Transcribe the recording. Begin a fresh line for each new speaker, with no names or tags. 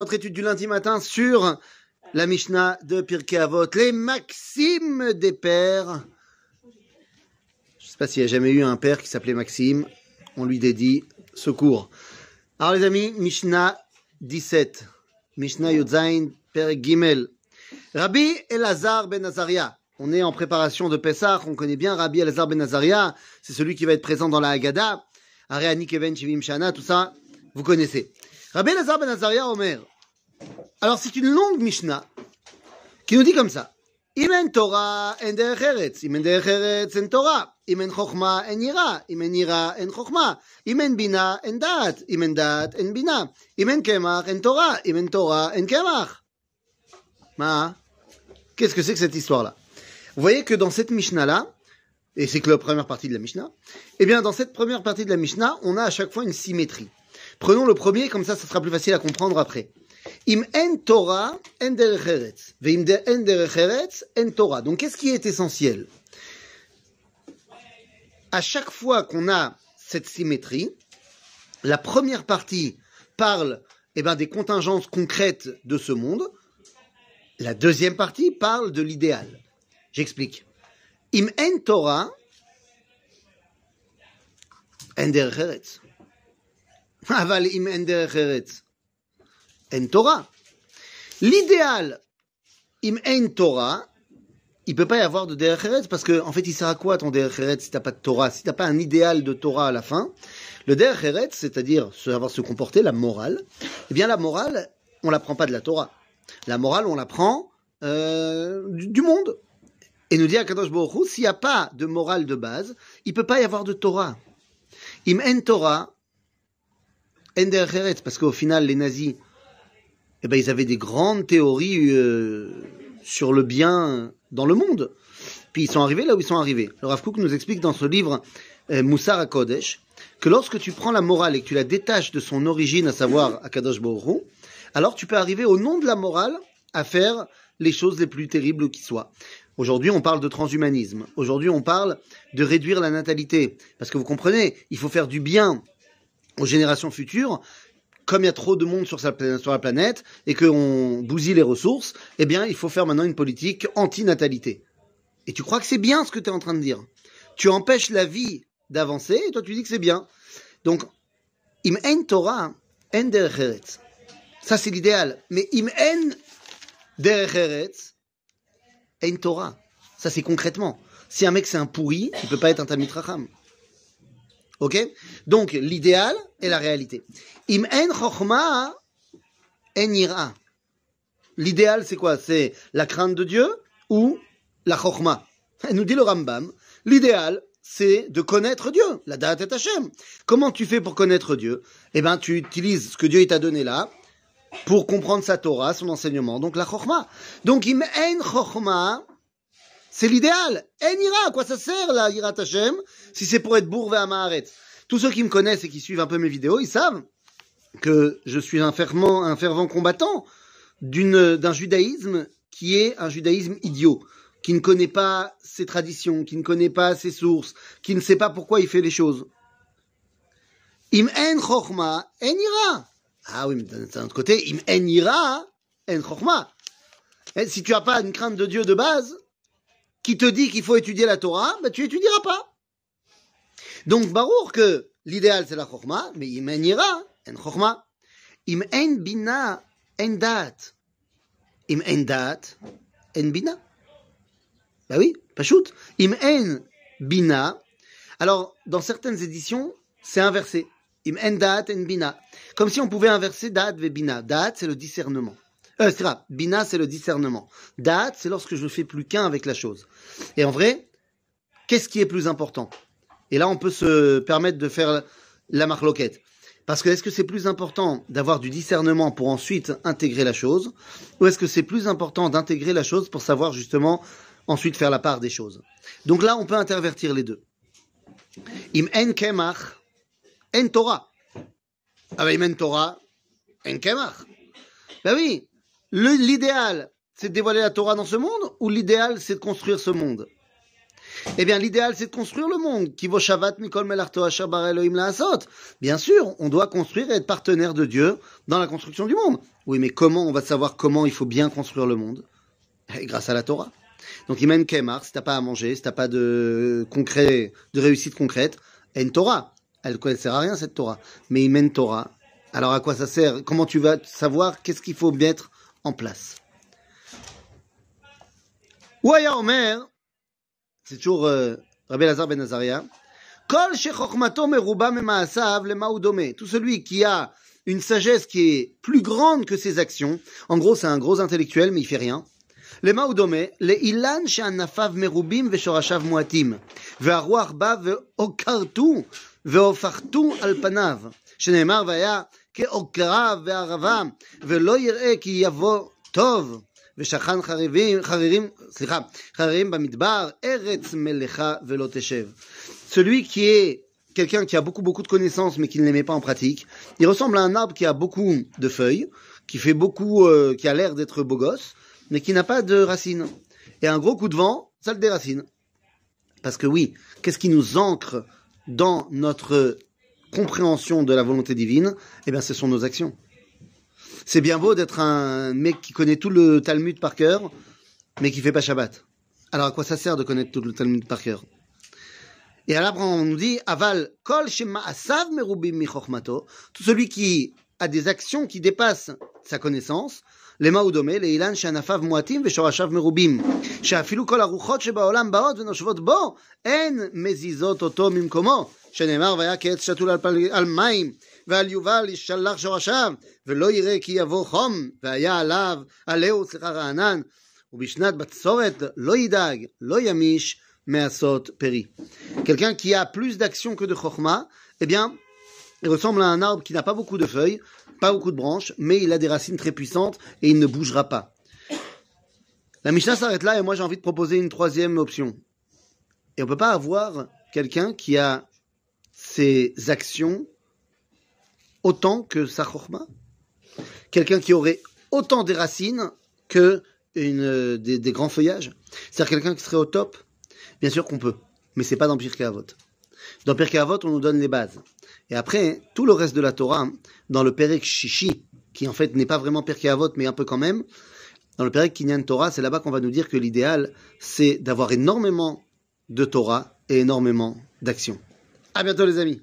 Notre étude du lundi matin sur la Mishnah de Pirkei Avot, les maximes des pères. Je ne sais pas s'il y a jamais eu un père qui s'appelait Maxime. On lui dédie secours. Alors les amis, Mishnah 17. Mishnah Yodzain, Père Gimel. Rabbi Elazar ben Azaria. On est en préparation de Pessah, on connaît bien Rabbi Elazar ben Azaria. C'est celui qui va être présent dans la Haggadah. Areani Keven Shivim Shana, tout ça, vous connaissez. Rabbi Elazar ben Azaria Omer. Alors c'est une longue Mishnah qui nous dit comme ça. Torah, imen Torah en Kemach. Ma, qu'est-ce que c'est que cette histoire-là? Vous voyez que dans cette Mishnah-là, et c'est que la première partie de la Mishnah, eh bien dans cette première partie de la Mishnah, on a à chaque fois une symétrie. Prenons le premier, comme ça, ça sera plus facile à comprendre après. Im en Torah, en derech eretz. Ve'im en derech eretz, en Torah. Donc, qu'est-ce qui est essentiel? À chaque fois qu'on a cette symétrie, la première partie parle eh ben, des contingences concrètes de ce monde. La deuxième partie parle de l'idéal. J'explique. Im en Torah, en derech Aval im en derech eretz. En Torah. L'idéal, im en Torah, il peut pas y avoir de eretz parce que, en fait, il sert à quoi ton derech eretz si t'as pas de Torah, si t'as pas un idéal de Torah à la fin? Le eretz, c'est-à-dire savoir se comporter, la morale, eh bien, la morale, on l'apprend pas de la Torah. La morale, on l'apprend euh, du, monde. Et nous dit Akadosh Baruch Hu, s'il n'y a pas de morale de base, il peut pas y avoir de Torah. Im en Torah, en derech eretz, parce qu'au final, les nazis, eh ben, ils avaient des grandes théories euh, sur le bien dans le monde. Puis ils sont arrivés là où ils sont arrivés. Le Rav Kook nous explique dans ce livre euh, Moussar HaKodesh que lorsque tu prends la morale et que tu la détaches de son origine, à savoir Akadosh Hu, alors tu peux arriver au nom de la morale à faire les choses les plus terribles qui soient. Aujourd'hui, on parle de transhumanisme. Aujourd'hui, on parle de réduire la natalité. Parce que vous comprenez, il faut faire du bien aux générations futures. Comme il y a trop de monde sur, sa, sur la planète et qu'on bousille les ressources, eh bien, il faut faire maintenant une politique anti-natalité. Et tu crois que c'est bien ce que tu es en train de dire? Tu empêches la vie d'avancer et toi tu dis que c'est bien. Donc, im en Torah, en eretz. Ça c'est l'idéal. Mais im en eretz, en Torah. Ça c'est concrètement. Si un mec c'est un pourri, il peut pas être un Talmid Racham. Ok? Donc l'idéal et la réalité. Im en chokhma, en ira. L'idéal c'est quoi? C'est la crainte de Dieu ou la chokhma Nous dit le Rambam, l'idéal c'est de connaître Dieu, la date est Hachem. Comment tu fais pour connaître Dieu? Eh ben tu utilises ce que Dieu t'a donné là pour comprendre sa Torah, son enseignement, donc la chokhma. Donc im en chokhma, c'est l'idéal. En ira, à quoi ça sert la ira Hashem si c'est pour être bourvé à Maharet Tous ceux qui me connaissent et qui suivent un peu mes vidéos, ils savent que je suis un fervent, un fervent combattant d'un judaïsme qui est un judaïsme idiot, qui ne connaît pas ses traditions, qui ne connaît pas ses sources, qui ne sait pas pourquoi il fait les choses. Im en chokhma, en ira. Ah oui, mais d'un autre côté, im en ira, en chokhma. Si tu n'as pas une crainte de Dieu de base, qui te dit qu'il faut étudier la Torah, ben tu étudieras pas. Donc, barour que l'idéal c'est la chokhma, mais im en ira, en chokhma. Im en bina, en dat. Im en dat, en bina. Bah oui, pas shoot. Im en bina. Alors, dans certaines éditions, c'est inversé. Im en dat en bina. Comme si on pouvait inverser dat ve bina. Dat, c'est le discernement. Euh, c'est. Bina, c'est le discernement. Dat, c'est lorsque je ne fais plus qu'un avec la chose. Et en vrai, qu'est-ce qui est plus important? Et là, on peut se permettre de faire la marloquette. Parce que est-ce que c'est plus important d'avoir du discernement pour ensuite intégrer la chose? Ou est-ce que c'est plus important d'intégrer la chose pour savoir justement ensuite faire la part des choses? Donc là, on peut intervertir les deux. Im en kemach, en Torah. Ah ben, im en Torah, en. Ben oui, l'idéal, c'est de dévoiler la Torah dans ce monde ou l'idéal, c'est de construire ce monde? Eh bien, l'idéal, c'est de construire le monde. Bien sûr, on doit construire et être partenaire de Dieu dans la construction du monde. Oui, mais comment on va savoir comment il faut bien construire le monde? Eh, Grâce à la Torah. Donc, il mène Kemar, si t'as pas à manger, si t'as pas de concret, de réussite concrète, et une Torah. Elle ne sert à rien, cette Torah. Mais il mène Torah. Alors, à quoi ça sert? Comment tu vas savoir qu'est-ce qu'il faut mettre en place. Ouaya Omer, c'est toujours euh, Rabbi Lazar ben Nazaria, Kol Tout celui qui a une sagesse qui est plus grande que ses actions, en gros c'est un gros intellectuel mais il fait rien. Le Maudome, le Ilan Shanafav Merubim Veshorashav Moatim, Veharuach Ba Veokartu Veofartu Alpanav, Shenemar Vaya כעוקרה וערבה ולא יראה כי יבוא טוב ושכן חריבים, חרירים, סליחה, חרירים במדבר, ארץ מלאכה ולא תשב. Celui qui est quelqu'un qui a beaucoup beaucoup de connaissances mais qui ne les met pas en pratique, il ressemble à un arbre qui a beaucoup de feuilles, qui fait beaucoup, euh, qui a l'air d'être beau gosse, mais qui n'a pas de racines. Et un gros coup de vent, ça le déracine. Parce que oui, qu'est-ce qui nous ancre dans notre compréhension de la volonté divine, eh bien, ce sont nos actions. C'est bien beau d'être un mec qui connaît tout le Talmud par cœur, mais qui fait pas Shabbat. Alors, à quoi ça sert de connaître tout le Talmud par cœur? Et à on nous dit Aval kol shema asav merubim tout celui qui a des actions qui dépassent sa connaissance, les maoudomé, les ilan shanafav moatim veshorashav merubim, sheafilu kol aruchot shebaolam baot venoshvot bo, en mezizot oto mimkomo. שנאמר והיה כעץ שתול על, על מים, ועל יובל ישלח שורשיו, ולא יראה כי יבוא חום, והיה עליו, עליהו, סליחה, רענן, ובשנת בצורת לא ידאג, לא ימיש, מעשות פרי. Quelqu'un qui a plus d'action que de chokma, eh bien, il ressemble à un arbre qui n'a pas beaucoup de feuilles, pas beaucoup de branches, mais il a des racines très puissantes et il ne bougera pas. La Mishnah s'arrête là et moi j'ai envie de proposer une troisième option. Et on ne peut pas avoir quelqu'un qui a ses actions autant que sa chorma? Quelqu'un qui aurait autant des racines que des, grands feuillages? C'est-à-dire quelqu'un qui serait au top? Bien sûr qu'on peut, mais c'est pas dans Pirkei Avot. Dans Pirkei Avot, on nous donne les bases. Et après, tout le reste de la Torah, dans le Perek Shishi, qui en fait n'est pas vraiment Perkei Avot, mais un peu quand même, dans le Perek Kinyan Torah, c'est là-bas qu'on va nous dire que l'idéal, c'est d'avoir énormément de Torah et énormément d'action. À bientôt les amis